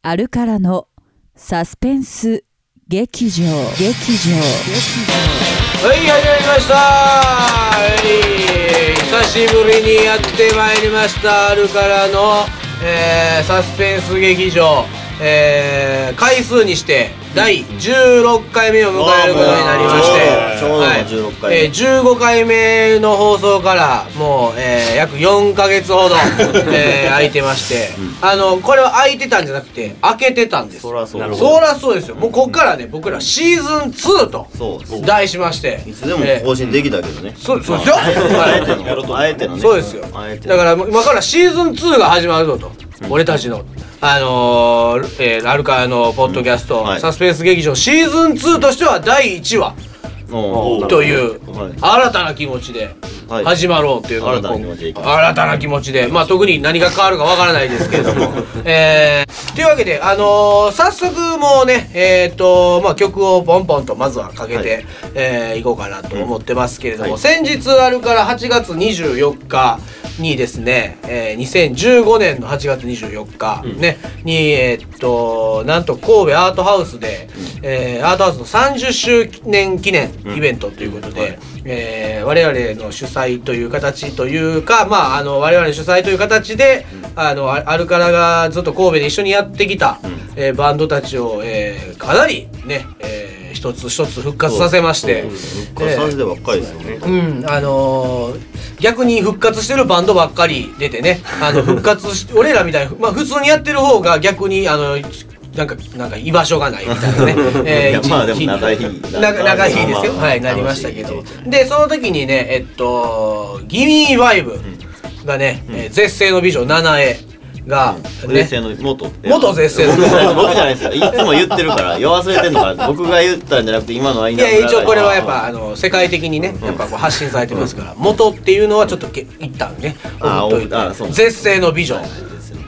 あるからのサスペンス劇場。劇場はい、始まりました。い、久しぶりにやってまいりました、あるからの、えー、サスペンス劇場、えー、回数にして第16回目を迎えることになりまして、ちょうどはい16回目。えー15回目の放送からもう、えー、約4ヶ月ほど、えー、空いてまして、あの、これは空いてたんじゃなくて、開けてたんです。そらそう。そらそうですよ。もうこっからね、僕らシーズン2と題しまして。いつでもえー。更新できたけどね。そうそうですよ。あえてはのあえてのね。いそうですよ。あえてだから今からシーズン2が始まるぞと。俺たちの。あのー、えー、アルカのポッドキャスト、うんはい。サスペンス劇場シーズン2としては第1話という。はい。新たな気持ちではい。始まろうっていうのが新たな気持ちで新たな気持ちでまあ特に何が変わるかわからないですけれども。えー、というわけであのー、早速もうねえっ、とまあ曲をポンポンとまずはかけて、はい。えーいこうかなと思ってますけれども、はい。先日あるから8月24日にですね、えー、2015年の8月24日、ねにえーっとなんと神戸アートハウスで、えーアートハウスの30周年記念イベントということで、はい。えー我々の主催という形というかまああの我々の主催という形で、あのあアルカラがずっと神戸で一緒にやってきた、えーバンドたちを、えーかなりね、えー一つ一つ復活させまして。復活させてばっかりですよね。うん、あのー逆に復活してるバンドばっかり出てね、あの 復活し、俺らみたいに、まあ普通にやってる方が逆に、あの、なんか、なんか居場所がないみたいなね。いやまあでも一長い長い日ですよ。はい、なりましたけど。で、その時にね、えっと、ギミーバイブがね、えー絶世の美女、ナナエが、ね。絶、世の元元絶世の僕じゃない僕じゃないですよ。いつも言ってるからよ忘れてんのか。僕が言ったんじゃなくて今のはいいや一応これはやっぱあの世界的にねやっぱこう発信されてますから元っていうのはちょっとけ一旦ねあ置いといて。あそう。絶世の美女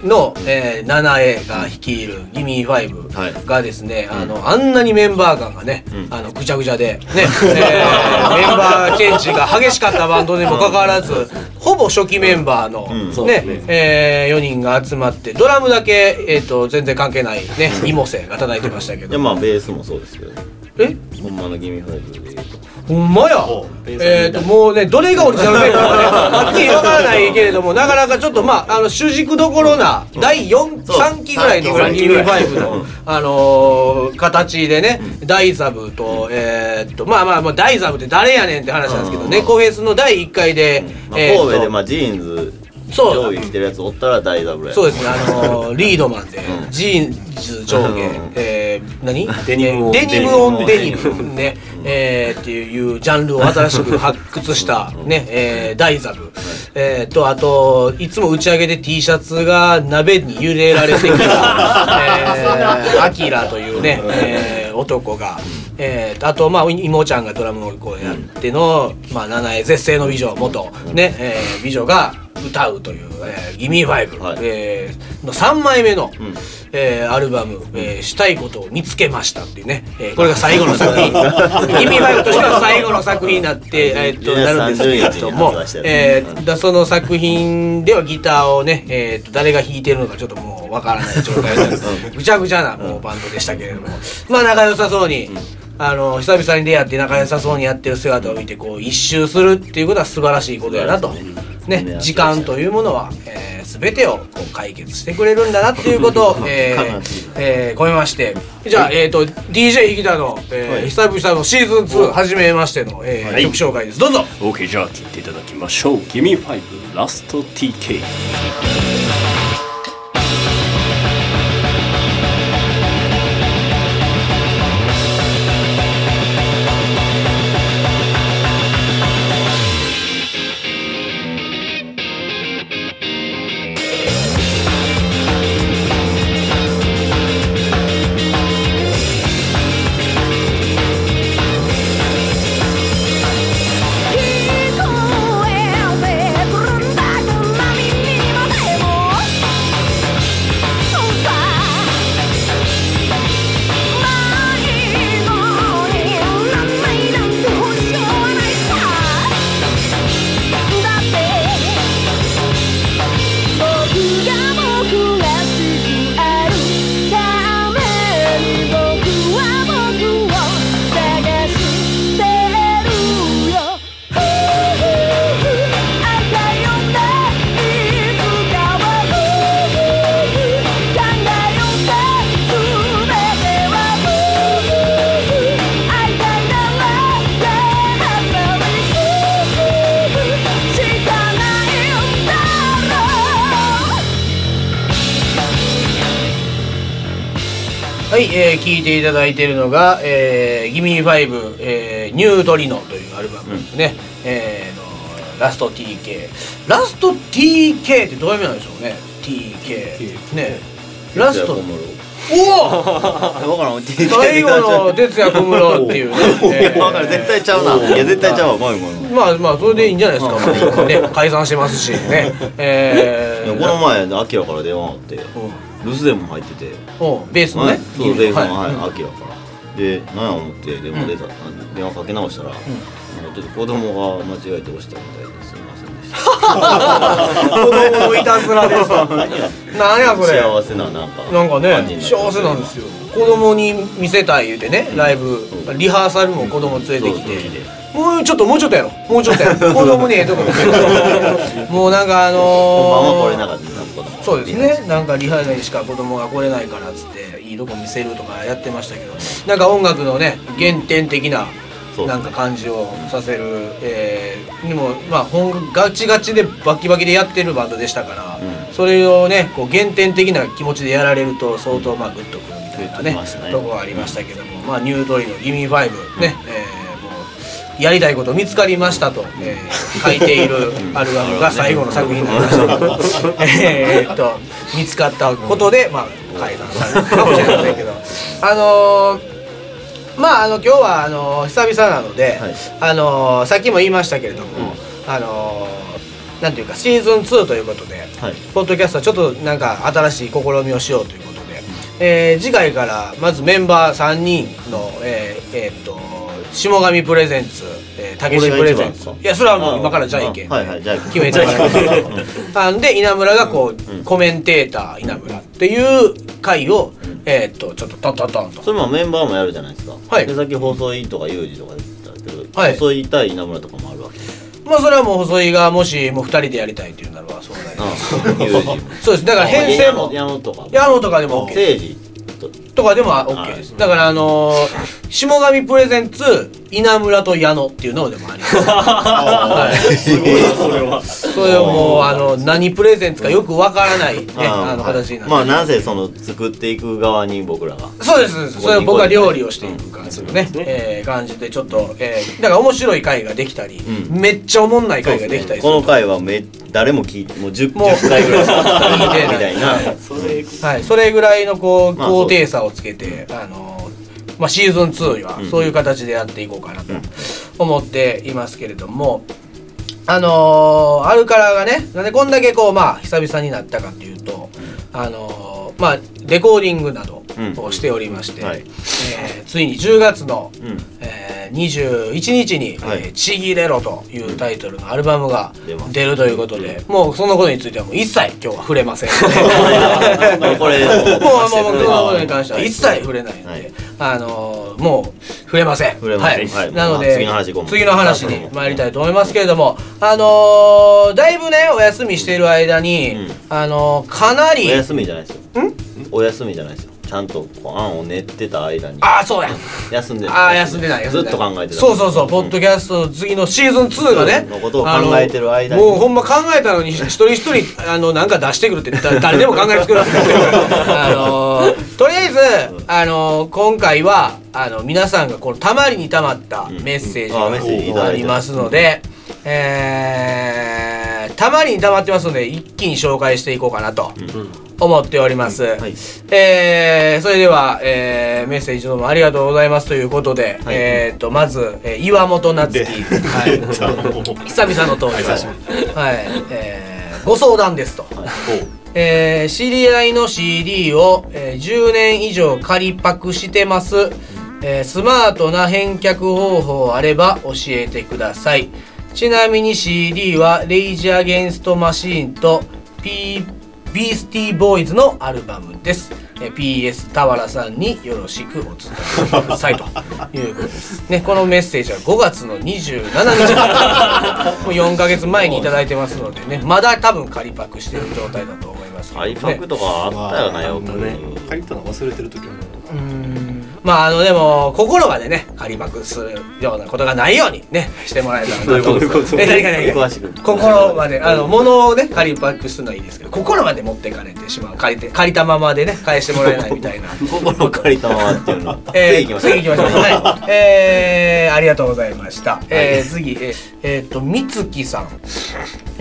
の、えー、7A が率いるギミー5がですね、あのあんなにメンバー感がね、あのぐちゃぐちゃでね、えーメンバーチェンジが激しかったバンドにもかかわらずほぼ初期メンバーの、うん。ね。えー、4人が集まってドラムだけ、えー、と全然関係ないねイモセが叩いてましたけど。いやまあベースもそうですけどえ？ほんまのギミファイブで言うとほんまや？えっ、ともうねどれがオリジナルメンバーかね はっきりわからないけれどもなかなかちょっとまああの主軸どころな第4、そう。3期ぐらいの三期ぐらい。ギミファイブの、あのー形でね、大ザブと、えーっとまあまあまあ大ザブって誰やねんって話なんですけど、うん。ネコフェスの第1回で、まあえー神戸でまあジーンズ上下着てるやつおったら大ダブルや。そうですね、あのーリードマンで、うん。ジーンズ上下、うん。えー、何？デニムオンデニムオンデニデニムムね、えー、っていうジャンルを新しく発掘した、ね、えー、ダイザブ、えー、と、あと、いつも打ち上げで T シャツが鍋に揺れられてきた、えー、アキラというね、えー、男が、えー、あと、まあ、妹ちゃんがドラムをこうやっての、まあ、七重絶世の美女、元、ね、えー、美女が歌うという、えー、ギミーファイブ、はい。えー、の3枚目の、ん。えーアルバム、えーしたいことを見つけました」っていうね、えーこれが最後の作品。ギミーファイブとしては最後の作品になって、えーっと10なるんですけれども30日に発売したやつえーだその作品ではギターをね、えーっと誰が弾いてるのかちょっともうわからない状態でぐちゃぐちゃなもうバンドでしたけれども。まあ仲良さそうに。あの久々に出会って仲良さそうにやってる姿を見てこう一周するっていうことは素晴らしいことやなと、ね、時間というものは、えー、全てをこう解決してくれるんだなっていうことを、えーえー込めまして。じゃあ、えー、と DJ 引田の、えーはい。久々のシーズン2初めましての、えーはい。曲紹介です。どうぞ。OK じゃあ聴いていただきましょう。Gimme 5ラスト TK えー、聞いていただいているのが「えー、ギミー5、えー、ニュートリノ」というアルバムですね、えーのラスト TK ラスト TK ってどういう意味なんでしょうね？TK ね。ラストおお分からん。最後の哲也小室っていうね、えー分からん。絶対ちゃうな。いや絶対ちゃうわまあまあそれでいいんじゃないですか、まあね、解散してますしね。えー、この前アキラから電話あって。うん留守電も入ってて。おベースのね、そう電話はい。はいアキラから。で何や思って電話出た。電話かけ直したらちょっと子供が間違えて押したみたいですいませんでした。子供のいたずらですわなんやそれ。幸せななんかなんかね幸せなんですよ。子供に見せたい言うてねライブ。リハーサルも子供連れてきて。もうちょっともうちょっとやろもうちょっとやろ子供にええとこ もうなんかあのーそうですね。なんかリハにしか子供が来れないからっつっていいとこ見せるとかやってましたけどなんか音楽のね原点的ななんか感じをさせる、えーでもまあ本ガチガチでバキバキでやってるバンドでしたから、うん。それをねこう原点的な気持ちでやられると相当まあグッとくるみたいなねね。とこがありましたけども、まあニュートリの「ギミー5」ね、えーもうやりたいこと見つかりましたと、えー書いているアルバムが最後の作品になりましたけどえと見つかったことでまあ解散されるかもしれませんけど。あのーまああの今日はあの久々なので、はい。あのさっきも言いましたけれども、あのなんていうかシーズン2ということで、はい。ポッドキャストはちょっとなんか新しい試みをしようということで、えー次回からまずメンバー3人のえーえーっと下上プレゼンツえーたけしプレゼンツ。いやそれはもう今からじゃんけ。んあはいはい決めてからあん で稲村がこう、コメンテーター稲村っていう回を、えーっとちょっとトントントンと。それもメンバーもやるじゃないですか。はい。でさっき細井とかユージとか言ってたけど、はい。細井対稲村とかもあるわけ。まあそれはもう細井がもしもう2人でやりたいっていうならばそうなります。そうです。だから編成も矢野とか。矢野とかでも OK 誠治ととかでも OK です。だからあのー下上プレゼンツ稲村と矢野っていうのでもあります。はい。すごいなそれは。それをもうあの何プレゼンツかよくわからないねあのはい。形になってまあなぜその作っていく側に僕らがそうですそれを僕は料理をしていく感じのね、えー感じでちょっと、えーだから面白い回ができたり、うん。めっちゃおもんない回ができたりする。この回はめ誰も聞いてもう 10, もう10回ぐらい聞 いてみたいな。はい、それぐらい。のこうまあ高低差をつけて、あのまあ、シーズン2はうんそういう形でやっていこうかなと思っていますけれども、あのーアルカラがねなんでこんだけこうまあ久々になったかっていうと、あのーまあレコーディングなどをしておりまして、うんはい。えーついに10月の、うんえー21日にはい。えーちぎれろ」というタイトルのアルバムが出るということで、もうそのことについてはもう一切今日は触れません。ので。もうこれもうもうのことに関しては一切触れないので、はい。あのーもう触れません。触れません。はい。はい。なので、まあ次の話に参りたいと思いますけれども、あのーだいぶねお休みしている間に、うん。あのーかなりお休みじゃないですよ。お休みじゃないですよちゃんとこう案を練ってた間に。ああそうや。休んでああ休んでない休ずっと考えてた。そうそうそう、ポッドキャストの次のシーズン2がねのことを考えてる間に。もうほんま考えたのに一人一人あのなんか出してくるってだ誰でも考えつくる。あのーとりあえずあのー今回はあの皆さんがこのたまりにたまったメッセージがありますので、えーたまりにたまってますので一気に紹介していこうかなと思っております、はい。えーそれでは、えーメッセージどうもありがとうございますということで、はい。えー、とまず、えー岩本夏樹、はい、久々の登場。はい、えーご相談ですと、えー知り合いの CD を、えー10年以上仮パクしてます、えースマートな返却方法あれば教えてくださいちなみに CD はレイジー・アゲンスト・マシーンと P ビースティーボーイズのアルバムです。えー PS 田原さんによろしくお伝えくださいと いうことです。ね、このメッセージは5月の27日 もう4ヶ月前にいただいてますのでね、まだ多分仮パクしてる状態だと思いますけどね。アイパクとかあったよなよくね借りたの忘れてる時はうーんまああのでも心までね仮パクするようなことがないようにねしてもらえたらなとどういうこと？え何か何か心まであの物をね仮パクするのはいいですけど心まで持ってかれてしまう借りて借りたままでね返してもらえないみたいな 心借りたままっていうの えー、次行きましょう次行きましょう。はい。えー、ありがとうございました。えー、次、えー、えーっと、みつきさん。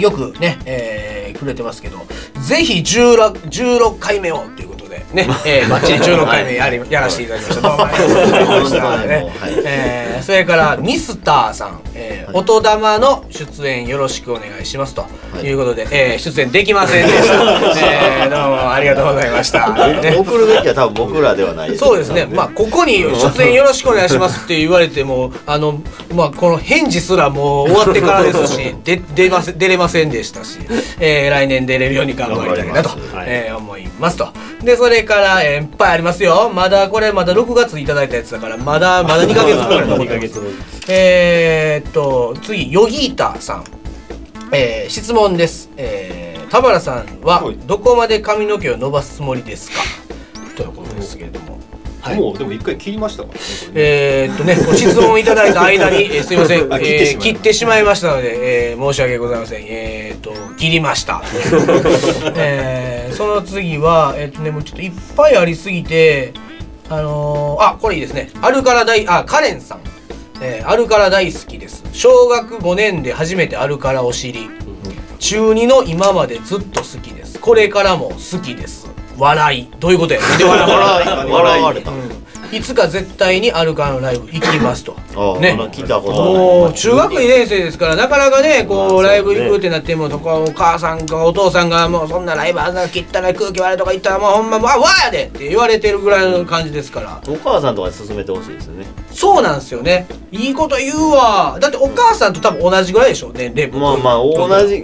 よくね、えー、くれてますけど、ぜひ16、16回目をというで、ね、えー、バッチリ16回目やり、やらせていただきました。どうもありがとうございました。えー、それから、ミスターさん、えー、音玉の出演よろしくお願いしますということで、えー、出演できませんでした。えー、どうもありがとうございました。ね 送るべきは多分僕らではないそうですね、まあ、ここに出演よろしくお願いしますって言われても、あの、まあ、この返事すらもう終わってからですし、で、出ませ、出れませんでしたし、えー来年出れるように頑張りたいなとはいえー思いますと。で、それから、えーいっぱいありますよ。まだ、これまだ6月いただいたやつだから、まだ、まだ2ヶ月分ぐらい残ってます。えーっと、次、ヨギータさん。えー質問です。えー田原さんははいどこまで髪の毛を伸ばすつもりですか？ということですけれども。はい。もうでも一回切りましたからねねえーっとね、ご質問いただいた間に、え ーすいません、あ切ってしまいえー切ってしまいましたので、えー申し訳ございません。えーっと、切りました。えーその次は、えーっとね、もうちょっといっぱいありすぎて、あのーあ、これいいですね。アルカラ大、あ、カレンさん。えーアルカラ大好きです。小学5年で初めてアルカラを知り、中2の今までずっと好きです。これからも好きです。笑い。どういうことや？で笑笑い。笑われたうんいつか絶対にアルカラのライブ行きますと。ね。聞いたことはもう中学2年生ですからなかなかねこうライブ行くってなってもとかお母さんかお父さんがもうそんなライブあんな切ったら空気悪いとか言ったらもうほんまもうあわーやでって言われてるぐらいの感じですから。お母さんとかに勧めてほしいですよね。そうなんですよね。いいこと言うわ。だってお母さんと多分同じぐらいでしょ年齢まあまあ同じ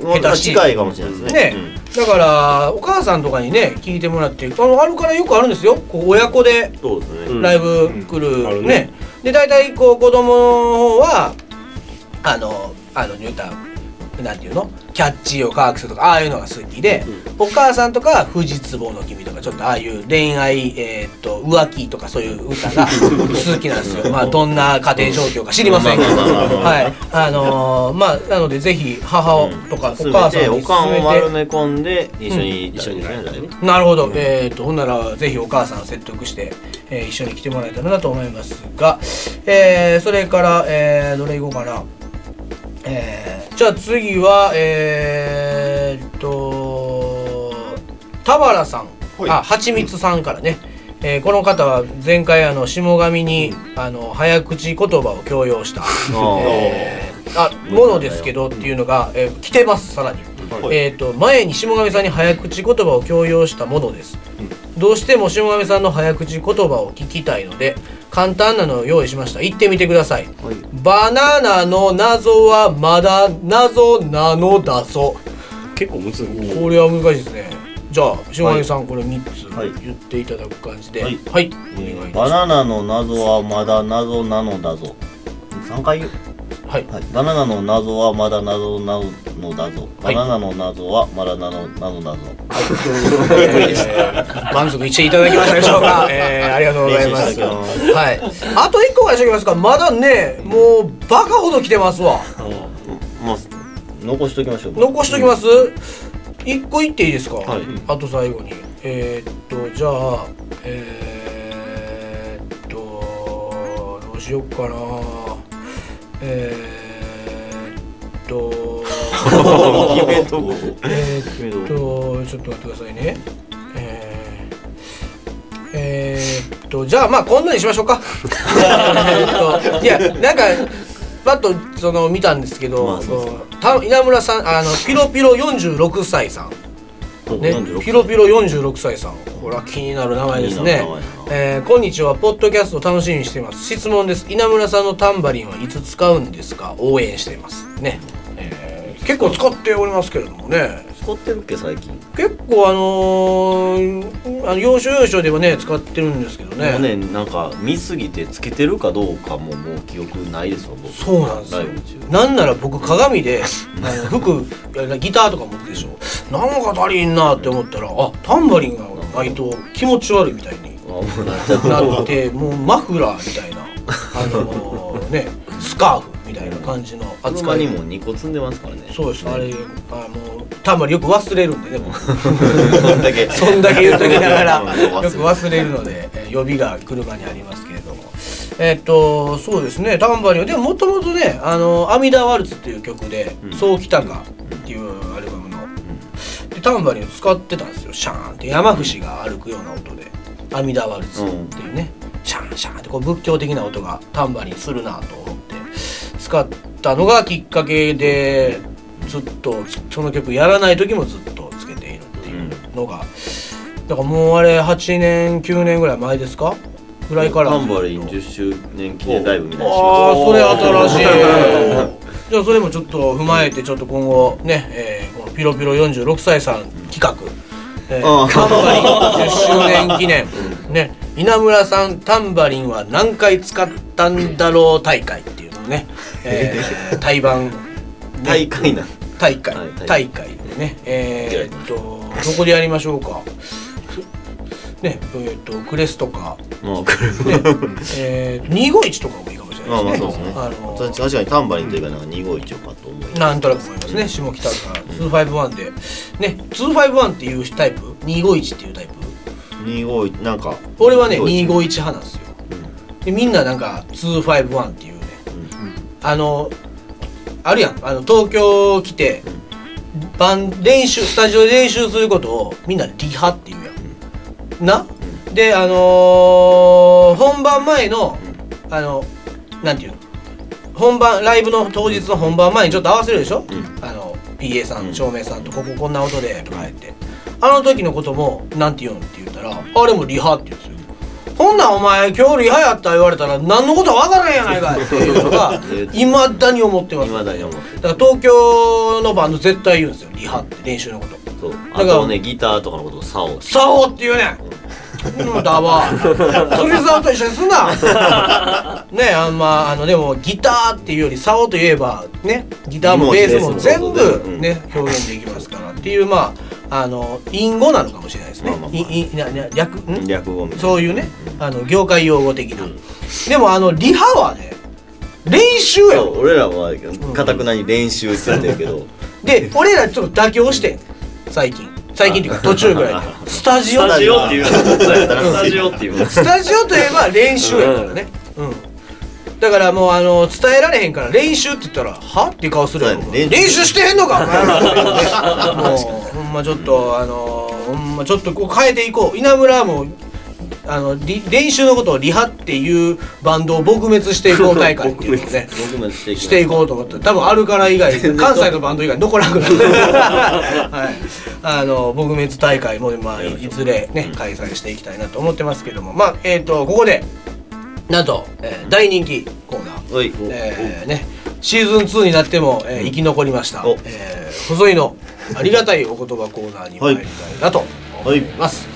近いかもしれないですね。ね、だからお母さんとかにね聞いてもらってあのあるからよくあるんですよ。こう親子でうんそうですね。うん。ライブ来る、うん。あるね。ね。で大体こう子供の方はあのあの言うたらなんていうの？キャッチーを科学するとかああいうのが好きで、お母さんとかは「富士壺の君」とかちょっとああいう恋愛、えーっと浮気とかそういう歌が 好きなんですよ。まあどんな家庭状況か知りませんけどはい。あのーまあなのでぜひ母とかお勧母さんにめて。おかんを勧丸め込んで一緒に一緒になるほど、えー、とほんならぜひお母さんを説得して、えー一緒に来てもらえたらなと思いますが、えーそれから、えーどれいこうかな、えーじゃあ次はえー、っと田原さん、はい。あはちみつさんからね、えーこの方は前回あの下上に、あの早口言葉を強要した、えーあものですけどっていうのが、えー来てますさらに。はい。えー、と前に下上さんに早口言葉を強要したものです、どうしても下上さんの早口言葉を聞きたいので簡単なのを用意しました。言ってみてください、はい。バナナの謎はまだ謎なのだぞ。結構むずいこれは難しいですね。じゃあ下上さんこれ3つはい。言っていただく感じで。ははい。い、はい。えーお願いいたしバナナの謎はまだ謎なのだぞ。3回言う。ますはい。はい、バナナの謎はまだ謎なのだぞ。はい。バナナの謎はまだ謎なのだぞ。えー 満足していただきましたでしょうか、えーありがとうございます。はい。あと1個からしておきますかまだねもうバカほど来てますわ。まあ、残しときましょう。残しときます、一個言っていいですか、はい。あと最後に。えー、っとじゃあえー、っとどうしよっかなえー、っと えっとちょっと待ってくださいね。えー、えー、っとじゃあまあ今度にしましょうか。えーっといやなんかパッとその見たんですけど、まあ稲村さんあのピロピロ46歳さんね46、ピロピロ46歳さん。これは気になる名前ですね。えーこんにちは。ポッドキャスト楽しみにしています。質問です。稲村さんのタンバリンはいつ使うんですか？応援しています。ね、えー結構使っておりますけれどもね使ってるっけ、最近？結構あのー、あの要所要所ではね使ってるんですけどねもうね、なんか見すぎてつけてるかどうかももう記憶ないですわ、僕。そうなんですよ。なんなら僕鏡であの服ギターとか持ってるでしょなんか足りんなって思ったらあタンバリンがないと気持ち悪いみたいになってもうマフラーみたいなあのーねスカーフみたいな感じの扱い。車にも2個積んでますからね。そうですあれあもうたまによく忘れるんでねも。うそんだけ。そんだけ言っときながらうん。よく忘れるので、えー予備が車にありますけれども。えっとそうですね。タンバリン。はでももともとね「あの阿弥陀ワルツ」っていう曲で「うん。そうきたか」っていうアルバムの。でタンバリンを使ってたんですよ。シャーンって山伏が歩くような音で「阿弥陀ワルツ」っていうね、シャーンシャーンってこう仏教的な音がタンバリンするなと思って使ったのがきっかけでずっとその曲やらない時もずっとつけているっていうのが、だからもうあれ8年9年ぐらい前ですか？ぐらいから。タンバリン10周年記念ライブみたいな。ああまそれ新しいじゃあそれもちょっと踏まえてちょっと今後ね、えーこのピロピロ46歳さん企画、えタンバリン10周年記念。ね稲村さんタンバリンは何回使ったんだろう大会っていうね、えー、対バン、ね。す大会な。大会、はい大会。でねえーっとどこでやりましょうか。ねえーっとクレスとか。まあねえー、251とかもいいかもしれまあないでまあそうですね。すねあの確かにタンバリンというかなんか251をかと思います。なんとなく思いますね下北から251で。ね251っていうタイプ？251っていうタイプ？251なんか。俺はね251 251派なんですよ。でみんななんか251っていうねあのあるやん。あの東京来てバン練習スタジオで練習することをみんなリハって言うやん。な？であのー本番前のあのなんていうの？本番ライブの当日の本番前にちょっと合わせるでしょ、ん。あの PA さうんん照明さんとこここんな音でとか言って。あの時のこともなんて言うのって言ったらあれもリハって言うんですよほんなんお前今日リハやった言われたら何のことわからへんやないかいっていうのがいまだに思ってます未だから東京のバンド絶対言うんですよ。リハって練習のこと。そう。あからとねギターとかのことをサオ。サオって言うねん。うんだわ釣り竿と一緒にすんな。ねあんまあのでもギターっていうより竿といえばねギターもベースも全部うん。ね表現できますからっていうまああの隠語なのかもしれないですね。まあまあまあ。いいなな略ん？略語みたいな。そういうねあの業界用語的な。でもあのリハはね練習やろ俺らはかたくなに練習って言ってるけど。で俺らちょっと妥協してん。最近。最近っていうか 途中ぐらい。でスタジオスタジオっていうスタジオっていうスタジオといえば練習やからね。うん。だからもうあの伝えられへんから練習って言ったらは？って顔するやろ練習。してへんのかお前 まちょっとあのほんまちょっとこう変えていこう。稲村もあのリ練習のことをリハっていうバンドを撲滅していこう大会っていうのをねしていこう。と思って。多分アルカラ以外 関西のバンド以外残らなくなる。はい。あの撲滅大会もまあいずれね開催していきたいなと思ってますけども。まあえっ、とここでなんと、えー大人気コーナー。えーねシーズン2になっても、えー生き残りました。お、えー細井のありがたいお言葉コーナーに参りたいなと思います、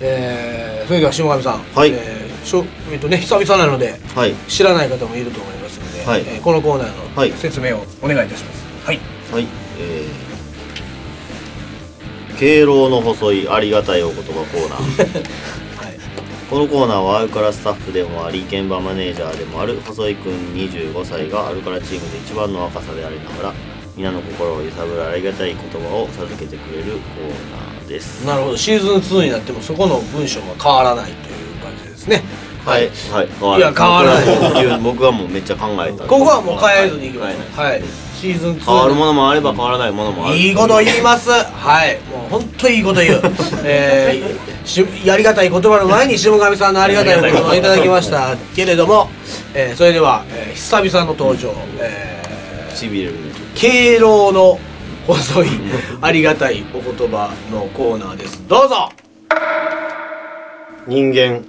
えーそれでは下上さん、はい。えーしょえっとね久々なのではい。知らない方もいると思いますので、はい。えーこのコーナーはい。の説明をお願いいたします。はい。はい。えー敬老の細いありがたいお言葉コーナー。はい。このコーナーはアルカラスタッフでもあり現場マネージャーでもある細井くん25歳がアルカラチームで一番の若さでありながら皆の心を揺さぶるありがたい言葉を授けてくれるコーナーです。なるほど。シーズン2になってもそこの文章は変わらないという感じですね。はい。はい。変わい。や変わらない。僕はもうめっちゃ考えた。ここはもう変えずにいきましょう。ははい。い。シーズン2変わるものもあれば変わらないものもある。いいこと言います。はい。もう本当いいこと言う。えー、しありがたい言葉の前に下上さんのありがたい言葉をいただきました。けれども、えー、それでは、えー、久々の登場、えー、しびれる敬老の細いありがたいお言葉のコーナーです。どうぞ。人間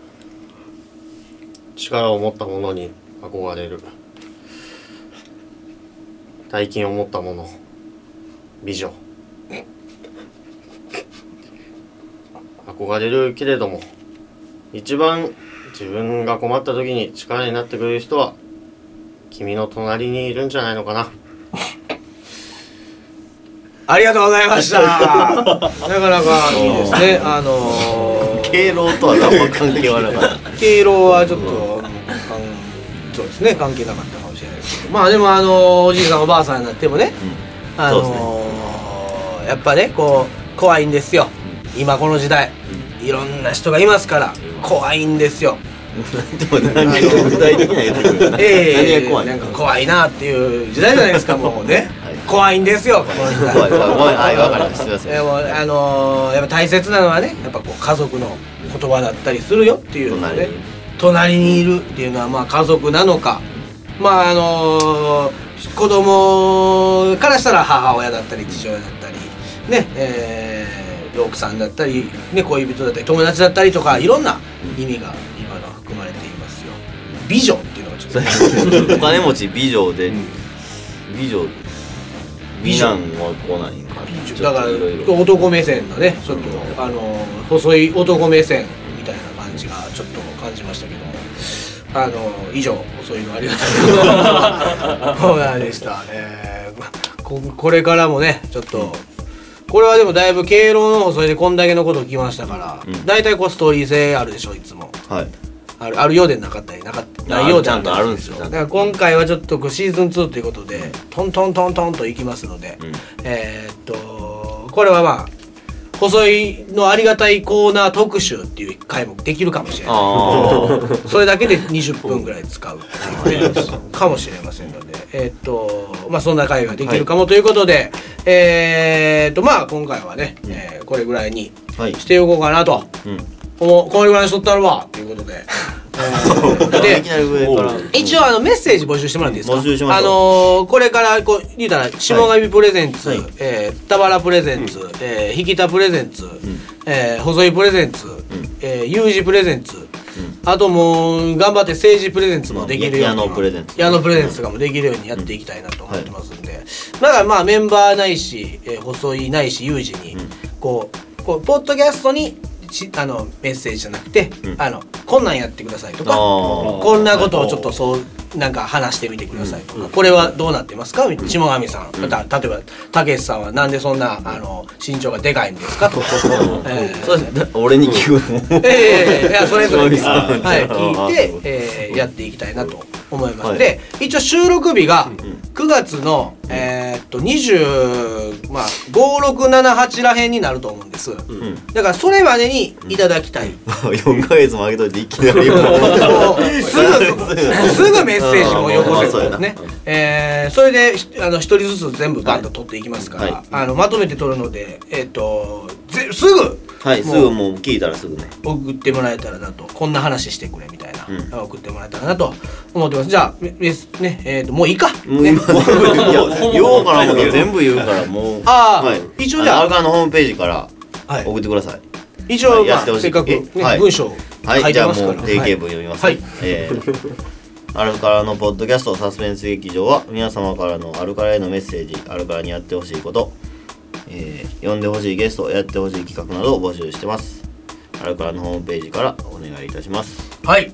力を持ったものに憧れる。大金を持ったもの美女。憧れるけれども一番自分が困った時に力になってくれる人は君の隣にいるんじゃないのかな。ありがとうございました。なかなかいいですね。あのー敬老とはあんま関係はなかった 敬老はちょっと、そうですね関係なかったかもしれないですけど。まあでもあのおじいさんおばあさんになってもね、あのそうですね。やっぱねこう怖いんですよ。今この時代。いろんな人がいますから怖いんですよ。でも何が具体的な言ってくる。ええ何が怖いなんか怖いなっていう時代じゃないですかもうね、はい怖いんですよ。怖い怖い怖いはいわかりますいませんでもあのーやっぱ大切なのはねやっぱこう家族の言葉だったりするよっていうのね隣にいるっていうのはまあ家族なのかまああのー子供からしたら母親だったり父親だったりねえー奥さんだったり、ね、恋人だったり友達だったりとかいろんな意味が今のは含まれていますよ美女っていうのがちょっとお金持ち美女で美女美男は来ないんかだから男目線のねちょっとあの細い男目線みたいな感じがちょっと感じましたけども。あの以上そういうのありがたいコーナーでした、えーここれからもねちょっとこれはでもだいぶ敬老のそれでこんだけのこと聞きましたから、うん。大体こうストーリー性あるでしょいつも。はいあるあるようでなかったりなかったあないようでちゃんとあるんですよだから今回はちょっとシーズン2ということでトントントントンといきますので、うん。えーっとこれはまあ細いのありがたいコーナー特集っていう回もできるかもしれない。あ それだけで20分ぐらい使うっていうねかもしれませんのでえーっとまあそんな回ができるかもということで、えーっとまあ今回はね、えーこれぐらいにしておこうかなとうんもうこれぐらいにしとったるわ。ということで、え ーでいきなり上から。一応あのメッセージ募集してもらっていいですか？募集しましょう。あのーこれからこう言うたら下上プレゼンツ、はい。えー田原プレゼンツ、えー引田プレゼンツ、えー細井プレゼンツ、えー有事プレゼンツ、あともう頑張って政治プレゼンツもできるようにまあ矢野プレゼンツ。矢野プレゼンツとかもできるようにやっていきたいなと思ってますんで、だからまあメンバーないし、えー細井ないし有事に、こうこうポッドキャストにしあのメッセージじゃなくて、あのこんなんやってくださいとかこんなことをちょっとそうなんか話してみてくださいとか、これはどうなってますか？下上さん、た例えばたけしさんはなんでそんなあの身長がでかいんですか？とか、えーそうです。ね俺に聞く。のええいやそれぞれに、はい、聞いて、えーやっていきたいなと思います、で一応収録日が9月の、えーっと20まあ5678らへんになると思うんです、だからそれまでにいただきたい、4ヶ月もあげといていきなりすぐすぐメッセージもよこせあーまあそうやな。るね、えーそれでひあの一人ずつ全部バンと取っていきますから、はい。あのまとめて取るのでえーっとぜすぐはいすぐもう聞いたらすぐね。送ってもらえたらなと。こんな話してくれみたいな、うん。送ってもらえたらなと。思ってます。じゃあねえー、ともういいか。もうね。今、いや、言おうかな思うけど全部言うからもう。あーはい、一応じゃあアルカのホームページからはい。送ってください。一応、はいまあ、やってほしい。せっかく、ねえはい。文章書はいい、じゃあてますから。もう定型文読みます。はい。えー アルカラのポッドキャストサスペンス劇場は皆様からのアルカラへのメッセージ、アルカラにやってほしいこと、えー呼んでほしいゲスト、やってほしい企画などを募集してます。アルカラのホームページからお願いいたします。はい。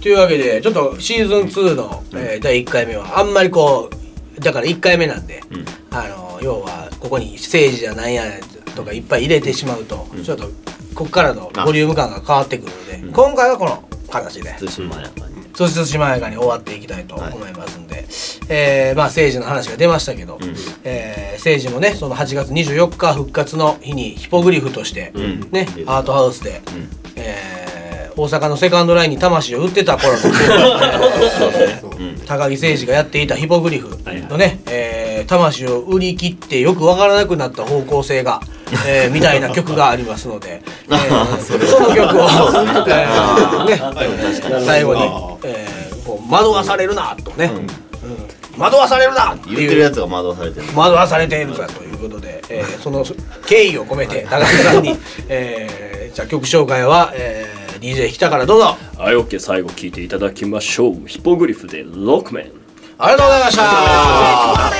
というわけでちょっとシーズン2の、えー第1回目はあんまりこうだから1回目なんで、ん。あの要はここに政治じゃないやとかいっぱい入れてしまうと、ちょっとここからのボリューム感が変わってくるので、今回はこの形で。対馬やかに。そしてしまやかに終わっていきたいと思いますんで、えーまあ政治の話が出ましたけど、ん。えー政治もねその8月24日復活の日にヒポグリフとして、ん。ねうんアートハウスで、ん。えー大阪のセカンドラインに魂を売ってた頃の、えー高木誠二がやっていたヒポグリフのね、えー魂を売り切ってよくわからなくなった方向性が、えーみたいな曲がありますので、えーその曲を、えーね、最後に、えーこう惑わされるなとね、うん。惑わされるなって言っていうるやつが惑わされてる。惑わされているかということで、えーその敬意を込めて高木さんに、えーじゃあ曲紹介は、えー DJ 北からどうぞ。はい、OK、最後聞いていただきましょう。ヒポグリフでロックメン。ありがとうございました